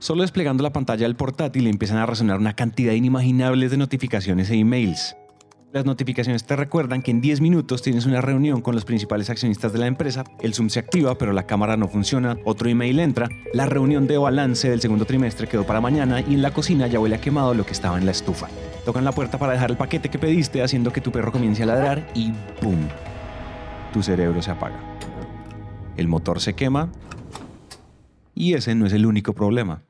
Solo desplegando la pantalla del portátil empiezan a resonar una cantidad inimaginable de notificaciones e emails. Las notificaciones te recuerdan que en 10 minutos tienes una reunión con los principales accionistas de la empresa, el Zoom se activa pero la cámara no funciona, otro email entra, la reunión de balance del segundo trimestre quedó para mañana y en la cocina ya huele a quemado lo que estaba en la estufa. Tocan la puerta para dejar el paquete que pediste haciendo que tu perro comience a ladrar y ¡boom! Tu cerebro se apaga. El motor se quema y ese no es el único problema.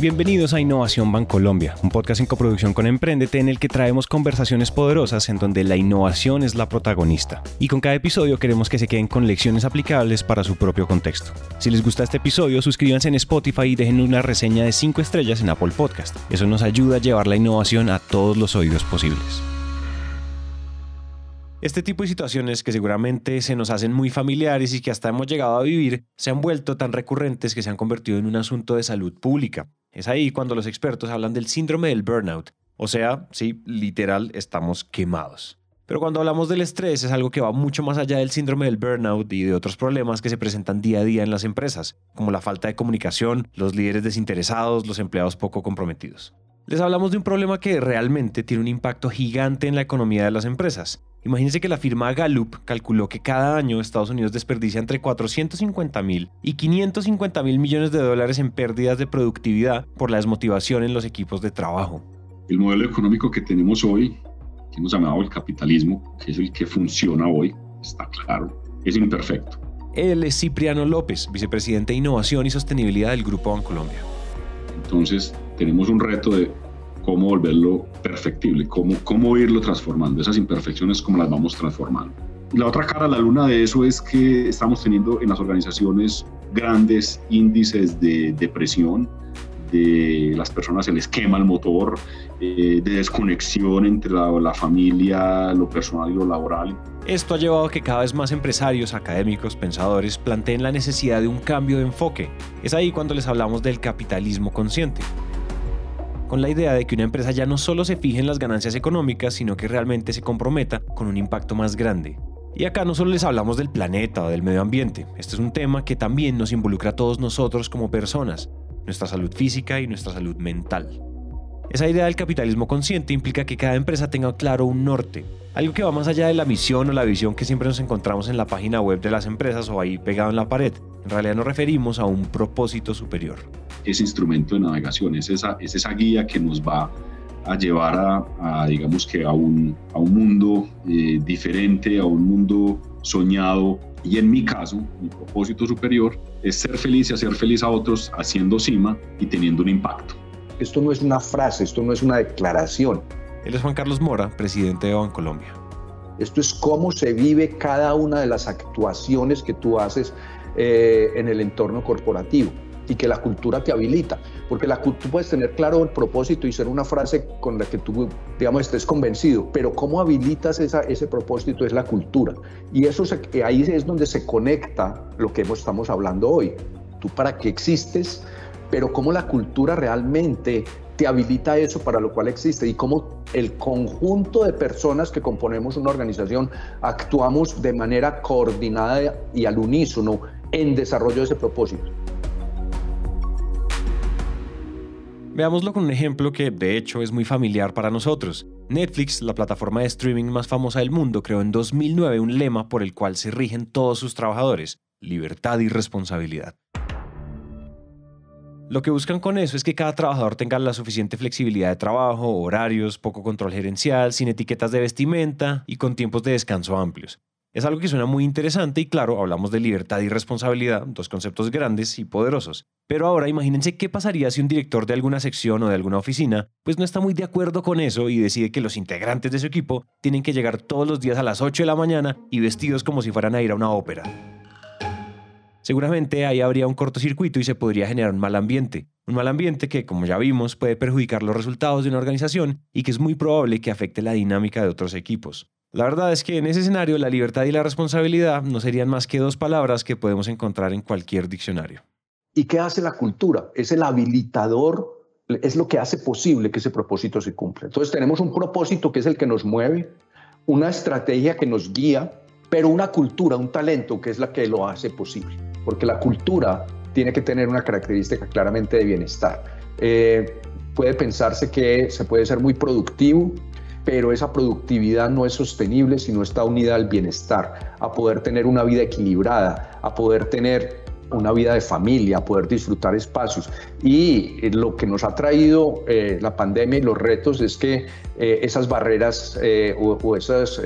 Bienvenidos a Innovación Bancolombia, un podcast en coproducción con Emprendete en el que traemos conversaciones poderosas en donde la innovación es la protagonista. Y con cada episodio queremos que se queden con lecciones aplicables para su propio contexto. Si les gusta este episodio, suscríbanse en Spotify y dejen una reseña de 5 estrellas en Apple Podcast. Eso nos ayuda a llevar la innovación a todos los oídos posibles. Este tipo de situaciones que seguramente se nos hacen muy familiares y que hasta hemos llegado a vivir, se han vuelto tan recurrentes que se han convertido en un asunto de salud pública. Es ahí cuando los expertos hablan del síndrome del burnout. O sea, sí, literal, estamos quemados. Pero cuando hablamos del estrés es algo que va mucho más allá del síndrome del burnout y de otros problemas que se presentan día a día en las empresas, como la falta de comunicación, los líderes desinteresados, los empleados poco comprometidos. Les hablamos de un problema que realmente tiene un impacto gigante en la economía de las empresas. Imagínense que la firma Gallup calculó que cada año Estados Unidos desperdicia entre 450 mil y 550 mil millones de dólares en pérdidas de productividad por la desmotivación en los equipos de trabajo. El modelo económico que tenemos hoy, que hemos llamado el capitalismo, que es el que funciona hoy, está claro, es imperfecto. Él es Cipriano López, vicepresidente de Innovación y Sostenibilidad del Grupo Bancolombia. Entonces, tenemos un reto de cómo volverlo perfectible, cómo, cómo irlo transformando, esas imperfecciones, cómo las vamos transformando. La otra cara, la luna de eso es que estamos teniendo en las organizaciones grandes índices de depresión, de las personas se les quema el motor, eh, de desconexión entre la, la, familia, lo personal y lo laboral. Esto ha llevado a que cada vez más empresarios, académicos, pensadores planteen la necesidad de un cambio de enfoque. Es ahí cuando les hablamos del capitalismo consciente con la idea de que una empresa ya no solo se fije en las ganancias económicas, sino que realmente se comprometa con un impacto más grande. Y acá no solo les hablamos del planeta o del medio ambiente, este es un tema que también nos involucra a todos nosotros como personas, nuestra salud física y nuestra salud mental. Esa idea del capitalismo consciente implica que cada empresa tenga claro un norte, algo que va más allá de la misión o la visión que siempre nos encontramos en la página web de las empresas o ahí pegado en la pared. En realidad nos referimos a un propósito superior. Ese instrumento de navegación es esa, es esa guía que nos va a llevar a, digamos que a un, a un mundo eh, diferente, a un mundo soñado. Y en mi caso, mi propósito superior es ser feliz y hacer feliz a otros haciendo cima y teniendo un impacto. Esto no es una frase, esto no es una declaración, él es Juan Carlos Mora, presidente de Bancolombia. Esto es cómo se vive cada una de las actuaciones que tú haces eh, en el entorno corporativo y que la cultura te habilita. Porque la, tú puedes tener claro el propósito y ser una frase con la que tú, digamos, estés convencido, pero cómo habilitas esa, ese propósito es la cultura. Y eso ahí es donde se conecta lo que estamos hablando hoy. Tú para qué existes, pero cómo la cultura realmente te habilita eso para lo cual existe y cómo el conjunto de personas que componemos una organización actuamos de manera coordinada y al unísono en desarrollo de ese propósito. Veámoslo con un ejemplo que de hecho es muy familiar para nosotros. Netflix, la plataforma de streaming más famosa del mundo, creó en 2009 un lema por el cual se rigen todos sus trabajadores, libertad y responsabilidad. Lo que buscan con eso es que cada trabajador tenga la suficiente flexibilidad de trabajo, horarios, poco control gerencial, sin etiquetas de vestimenta y con tiempos de descanso amplios. Es algo que suena muy interesante y claro, hablamos de libertad y responsabilidad, dos conceptos grandes y poderosos. Pero ahora imagínense qué pasaría si un director de alguna sección o de alguna oficina pues no está muy de acuerdo con eso y decide que los integrantes de su equipo tienen que llegar todos los días a las 8 de la mañana y vestidos como si fueran a ir a una ópera. Seguramente ahí habría un cortocircuito y se podría generar un mal ambiente. Un mal ambiente que, como ya vimos, puede perjudicar los resultados de una organización y que es muy probable que afecte la dinámica de otros equipos. La verdad es que en ese escenario la libertad y la responsabilidad no serían más que dos palabras que podemos encontrar en cualquier diccionario. ¿Y qué hace la cultura? Es el habilitador, es lo que hace posible que ese propósito se cumpla. Entonces tenemos un propósito que es el que nos mueve, una estrategia que nos guía, pero una cultura, un talento que es la que lo hace posible. Porque la cultura tiene que tener una característica claramente de bienestar. Eh, puede pensarse que se puede ser muy productivo, pero esa productividad no es sostenible si no está unida al bienestar, a poder tener una vida equilibrada, a poder tener una vida de familia, a poder disfrutar espacios. Y eh, lo que nos ha traído eh, la pandemia y los retos es que eh, esas barreras o, esas,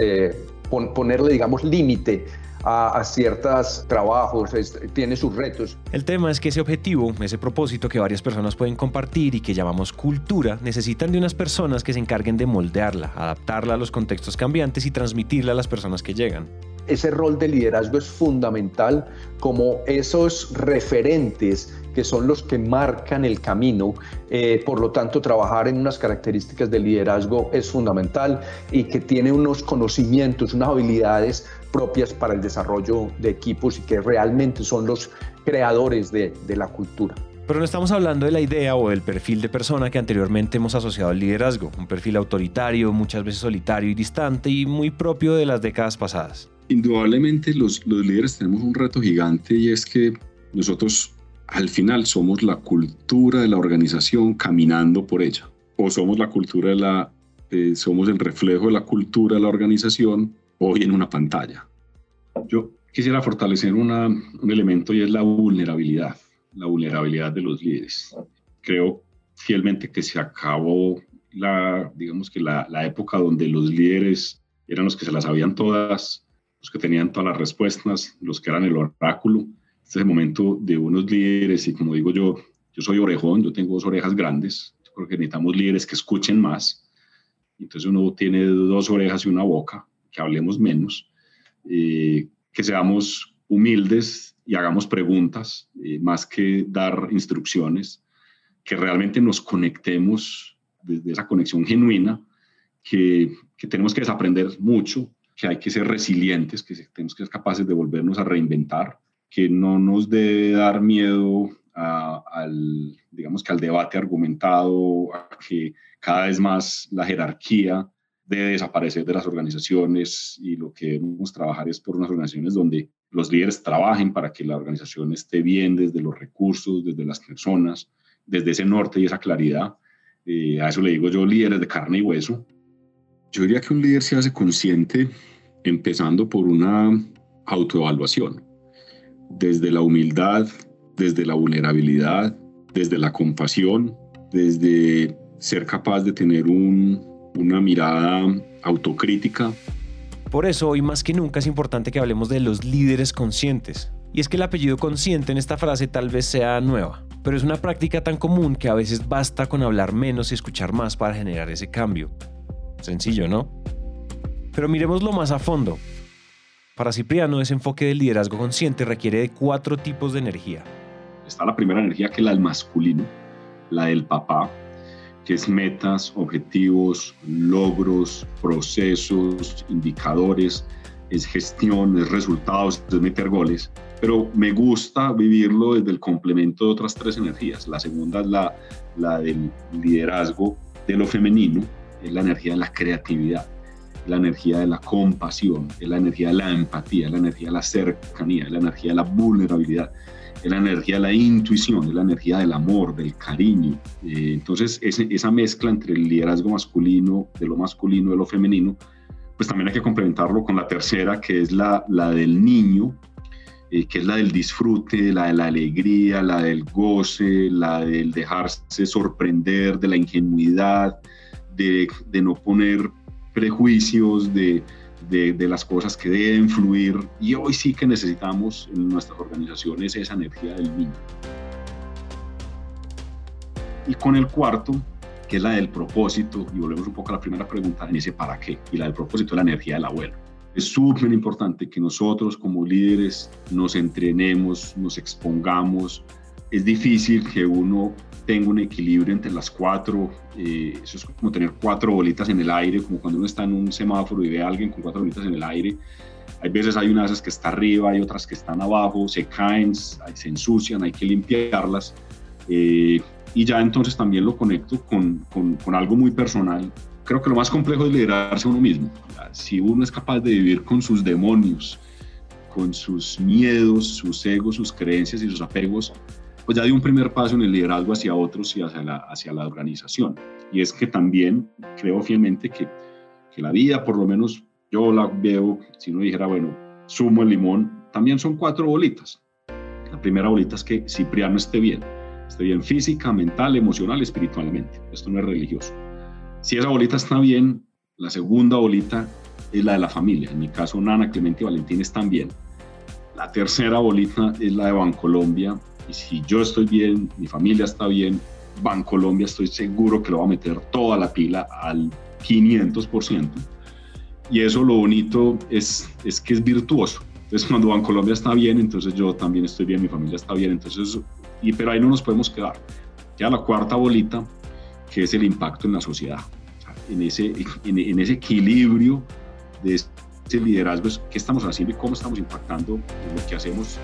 ponerle, digamos, límite a, ciertos trabajos, tiene sus retos. El tema es que ese objetivo, ese propósito que varias personas pueden compartir y que llamamos cultura, necesitan de unas personas que se encarguen de moldearla, adaptarla a los contextos cambiantes y transmitirla a las personas que llegan ese rol de liderazgo es fundamental como esos referentes que son los que marcan el camino. Eh, por lo tanto, trabajar en unas características de liderazgo es fundamental y que tiene unos conocimientos, unas habilidades propias para el desarrollo de equipos y que realmente son los creadores de, de la cultura. Pero no estamos hablando de la idea o del perfil de persona que anteriormente hemos asociado al liderazgo, un perfil autoritario, muchas veces solitario y distante y muy propio de las décadas pasadas. Indudablemente los, los líderes tenemos un reto gigante y es que nosotros al final somos la cultura de la organización caminando por ella o somos la cultura de la eh, somos el reflejo de la cultura de la organización hoy en una pantalla. Yo quisiera fortalecer una, un elemento y es la vulnerabilidad, la vulnerabilidad de los líderes. Creo fielmente que se acabó la, digamos que la, la época donde los líderes eran los que se las sabían todas los que tenían todas las respuestas, los que eran el oráculo. Este es el momento de unos líderes y como digo yo, yo soy orejón, yo tengo dos orejas grandes, porque necesitamos líderes que escuchen más. Entonces uno tiene dos orejas y una boca, que hablemos menos, eh, que seamos humildes y hagamos preguntas, eh, más que dar instrucciones, que realmente nos conectemos desde esa conexión genuina, que, que tenemos que desaprender mucho, que hay que ser resilientes, que tenemos que ser capaces de volvernos a reinventar, que no nos debe dar miedo al, digamos que al debate argumentado, a que cada vez más la jerarquía debe desaparecer de las organizaciones y lo que debemos trabajar es por unas organizaciones donde los líderes trabajen para que la organización esté bien desde los recursos, desde las personas, desde ese norte y esa claridad. Eh, a eso le digo yo líderes de carne y hueso, yo diría que un líder se hace consciente empezando por una autoevaluación, desde la humildad, desde la vulnerabilidad, desde la compasión, desde ser capaz de tener una mirada autocrítica. Por eso hoy más que nunca es importante que hablemos de los líderes conscientes. Y es que el apellido consciente en esta frase tal vez sea nueva, pero es una práctica tan común que a veces basta con hablar menos y escuchar más para generar ese cambio. Sencillo, ¿no? Pero miremoslo más a fondo. Para Cipriano, ese enfoque del liderazgo consciente requiere de cuatro tipos de energía. Está la primera energía que es la del masculino, la del papá, que es metas, objetivos, logros, procesos, indicadores, es gestión, es resultados, es meter goles. Pero me gusta vivirlo desde el complemento de otras tres energías. La segunda es la, la del liderazgo de lo femenino, es la energía de la creatividad, la energía de la compasión, es la energía de la empatía, la energía de la cercanía, la energía de la vulnerabilidad, es la energía de la intuición, es la energía del amor, del cariño. Eh, entonces, esa mezcla entre el liderazgo masculino, de lo masculino, de lo femenino, pues también hay que complementarlo con la tercera, que es la, la del niño, eh, que es la del disfrute, la de la alegría, la del goce, la del dejarse sorprender, de la ingenuidad, de, no poner prejuicios, de, de, las cosas que deben fluir. Y hoy sí que necesitamos en nuestras organizaciones esa energía del niño. Y con el cuarto, que es la del propósito, y volvemos un poco a la primera pregunta, en ese para qué, y la del propósito es la energía del abuelo. Es súper importante que nosotros como líderes nos entrenemos, nos expongamos. Es difícil que uno tengo un equilibrio entre las cuatro. Eh, eso es como tener cuatro bolitas en el aire, como cuando uno está en un semáforo y ve a alguien con cuatro bolitas en el aire. Hay veces hay unas que está arriba, hay otras que están abajo, se caen, se ensucian, hay que limpiarlas. Eh, y ya entonces también lo conecto con, con, con, algo muy personal. Creo que lo más complejo es liderarse a uno mismo. Si uno es capaz de vivir con sus demonios, con sus miedos, sus egos, sus creencias y sus apegos, pues ya dio un primer paso en el liderazgo hacia otros y hacia la, hacia la organización. Y es que también creo fielmente que, que la vida, por lo menos yo la veo, si uno dijera, bueno, sumo el limón, también son cuatro bolitas. La primera bolita es que Cipriano esté bien, esté bien física, mental, emocional, espiritualmente. Esto no es religioso. Si esa bolita está bien, la segunda bolita es la de la familia. En mi caso, Nana, Clemente y Valentín están bien. La tercera bolita es la de Bancolombia. Y si yo estoy bien, mi familia está bien, Bancolombia estoy seguro que lo va a meter toda la pila al 500%. Y eso lo bonito es, es que es virtuoso. Entonces cuando Bancolombia está bien, entonces yo también estoy bien, mi familia está bien. Entonces, y, pero ahí no nos podemos quedar. Ya la cuarta bolita, que es el impacto en la sociedad. en, ese, en, en ese equilibrio de ese liderazgo, qué estamos haciendo y cómo estamos impactando lo que hacemos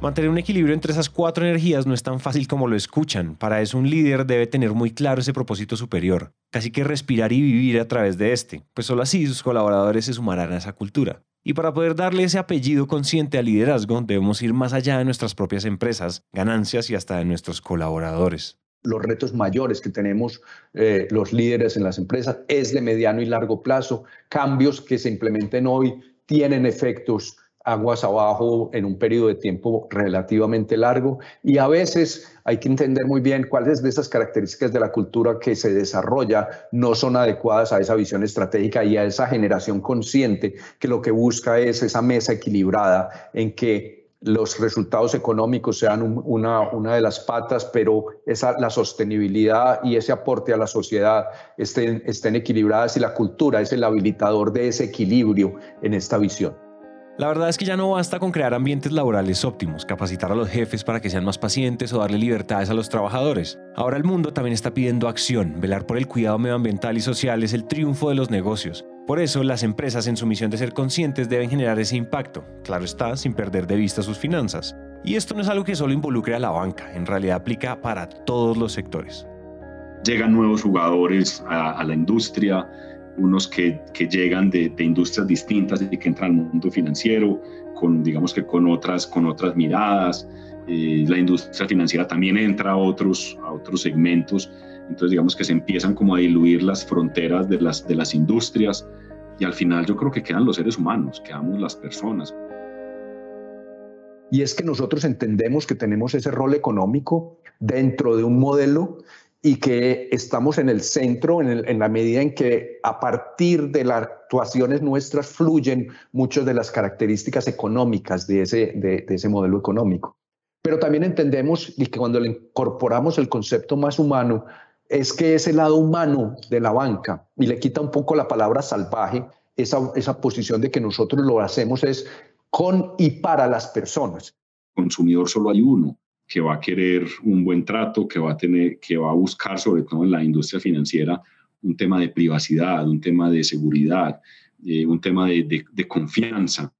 Mantener un equilibrio entre esas cuatro energías no es tan fácil como lo escuchan. Para eso un líder debe tener muy claro ese propósito superior, casi que respirar y vivir a través de este, pues solo así sus colaboradores se sumarán a esa cultura. Y para poder darle ese apellido consciente al liderazgo, debemos ir más allá de nuestras propias empresas, ganancias y hasta de nuestros colaboradores los retos mayores que tenemos eh, los líderes en las empresas es de mediano y largo plazo. Cambios que se implementen hoy tienen efectos aguas abajo en un periodo de tiempo relativamente largo y a veces hay que entender muy bien cuáles de esas características de la cultura que se desarrolla no son adecuadas a esa visión estratégica y a esa generación consciente que lo que busca es esa mesa equilibrada en que los resultados económicos sean una, una de las patas, pero esa, la sostenibilidad y ese aporte a la sociedad estén, estén equilibradas y la cultura es el habilitador de ese equilibrio en esta visión. La verdad es que ya no basta con crear ambientes laborales óptimos, capacitar a los jefes para que sean más pacientes o darle libertades a los trabajadores. Ahora el mundo también está pidiendo acción. Velar por el cuidado medioambiental y social es el triunfo de los negocios. Por eso, las empresas en su misión de ser conscientes deben generar ese impacto, claro está, sin perder de vista sus finanzas. Y esto no es algo que solo involucre a la banca, en realidad aplica para todos los sectores. Llegan nuevos jugadores a, a la industria, unos que, que llegan de, de, industrias distintas y que entran al mundo financiero, con, digamos que con otras, con otras miradas. Eh, la industria financiera también entra a otros, a otros segmentos. Entonces, digamos que se empiezan como a diluir las fronteras de las, de las industrias y al final yo creo que quedan los seres humanos, quedamos las personas. Y es que nosotros entendemos que tenemos ese rol económico dentro de un modelo y que estamos en el centro en, la medida en que a partir de las actuaciones nuestras fluyen muchas de las características económicas de ese, de, ese modelo económico. Pero también entendemos y que cuando le incorporamos el concepto más humano, es que ese lado humano de la banca y le quita un poco la palabra salvaje, esa, esa posición de que nosotros lo hacemos es con y para las personas. Consumidor solo hay uno que va a querer un buen trato, que va a tener, que va a buscar, sobre todo en la industria financiera, un tema de privacidad, un tema de seguridad, eh, un tema de, de confianza.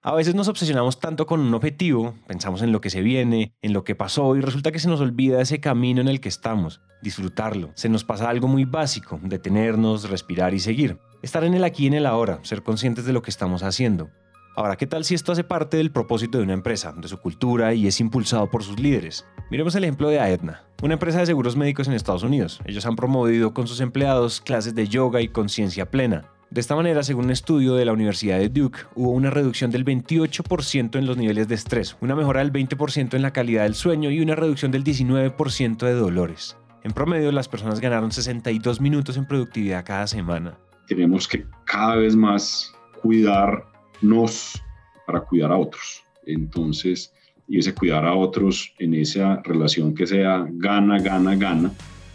A veces nos obsesionamos tanto con un objetivo, pensamos en lo que se viene, en lo que pasó y resulta que se nos olvida ese camino en el que estamos, disfrutarlo. Se nos pasa algo muy básico, detenernos, respirar y seguir. Estar en el aquí y en el ahora, ser conscientes de lo que estamos haciendo. Ahora, ¿qué tal si esto hace parte del propósito de una empresa, de su cultura y es impulsado por sus líderes? Miremos el ejemplo de Aetna, una empresa de seguros médicos en Estados Unidos. Ellos han promovido con sus empleados clases de yoga y conciencia plena. De esta manera, según un estudio de la Universidad de Duke, hubo una reducción del 28% en los niveles de estrés, una mejora del 20% en la calidad del sueño y una reducción del 19% de dolores. En promedio, las personas ganaron 62 minutos en productividad cada semana. Tenemos que cada vez más cuidar nos para cuidar a otros. Entonces, y ese cuidar a otros en esa relación que sea gana, gana, gana,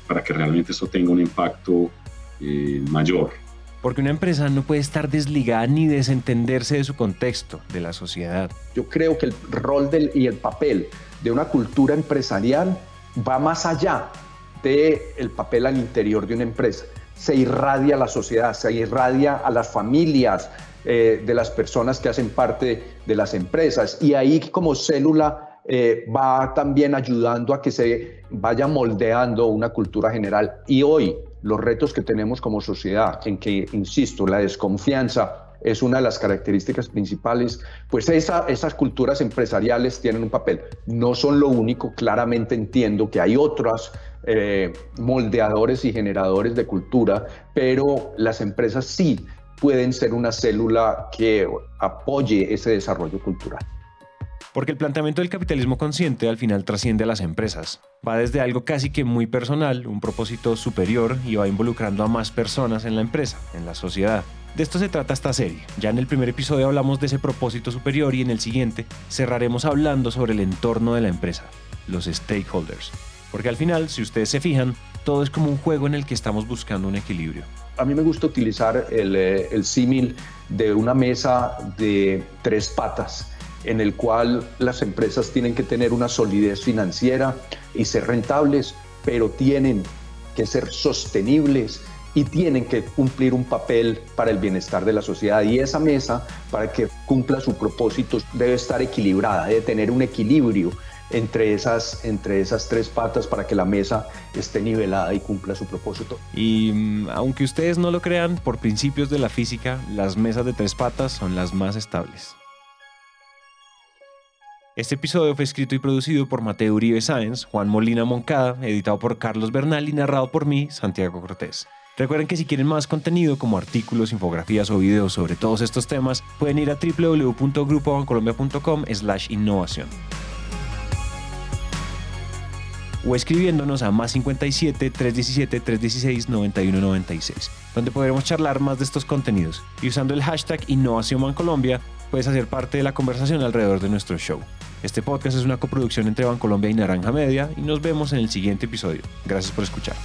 para que realmente esto tenga un impacto eh, mayor. Porque una empresa no puede estar desligada ni desentenderse de su contexto, de la sociedad. Yo creo que el rol del, y el papel de una cultura empresarial va más allá del el papel al interior de una empresa. Se irradia a la sociedad, se irradia a las familias, eh, de las personas que hacen parte de las empresas. Y ahí como célula eh, va también ayudando a que se vaya moldeando una cultura general. Y hoy los retos que tenemos como sociedad, en que, insisto, la desconfianza es una de las características principales, pues esas culturas empresariales tienen un papel. No son lo único, claramente entiendo que hay otros eh, moldeadores y generadores de cultura, pero las empresas sí pueden ser una célula que apoye ese desarrollo cultural. Porque el planteamiento del capitalismo consciente al final trasciende a las empresas. Va desde algo casi que muy personal, un propósito superior, y va involucrando a más personas en la empresa, en la sociedad. De esto se trata esta serie. Ya en el primer episodio hablamos de ese propósito superior y en el siguiente cerraremos hablando sobre el entorno de la empresa, los stakeholders. Porque al final, si ustedes se fijan, todo es como un juego en el que estamos buscando un equilibrio. A mí me gusta utilizar el, eh, el símil de una mesa de tres patas en el cual las empresas tienen que tener una solidez financiera y ser rentables, pero tienen que ser sostenibles y tienen que cumplir un papel para el bienestar de la sociedad. Y esa mesa, para que cumpla su propósito, debe estar equilibrada, debe tener un equilibrio entre esas, entre esas tres patas para que la mesa esté nivelada y cumpla su propósito. Y mm, aunque ustedes no lo crean, por principios de la física, las mesas de tres patas son las más estables. Este episodio fue escrito y producido por Mateo Uribe Sáenz, Juan Molina Moncada, editado por Carlos Bernal y narrado por mí, Santiago Cortés. Recuerden que si quieren más contenido como artículos, infografías o videos sobre todos estos temas, pueden ir a www.grupobancolombia.com slash innovación o escribiéndonos a más 57 317 316 9196, donde podremos charlar más de estos contenidos. Y usando el hashtag Innovación Colombia, puedes hacer parte de la conversación alrededor de nuestro show. Este podcast es una coproducción entre Bancolombia y Naranja Media y nos vemos en el siguiente episodio. Gracias por escuchar.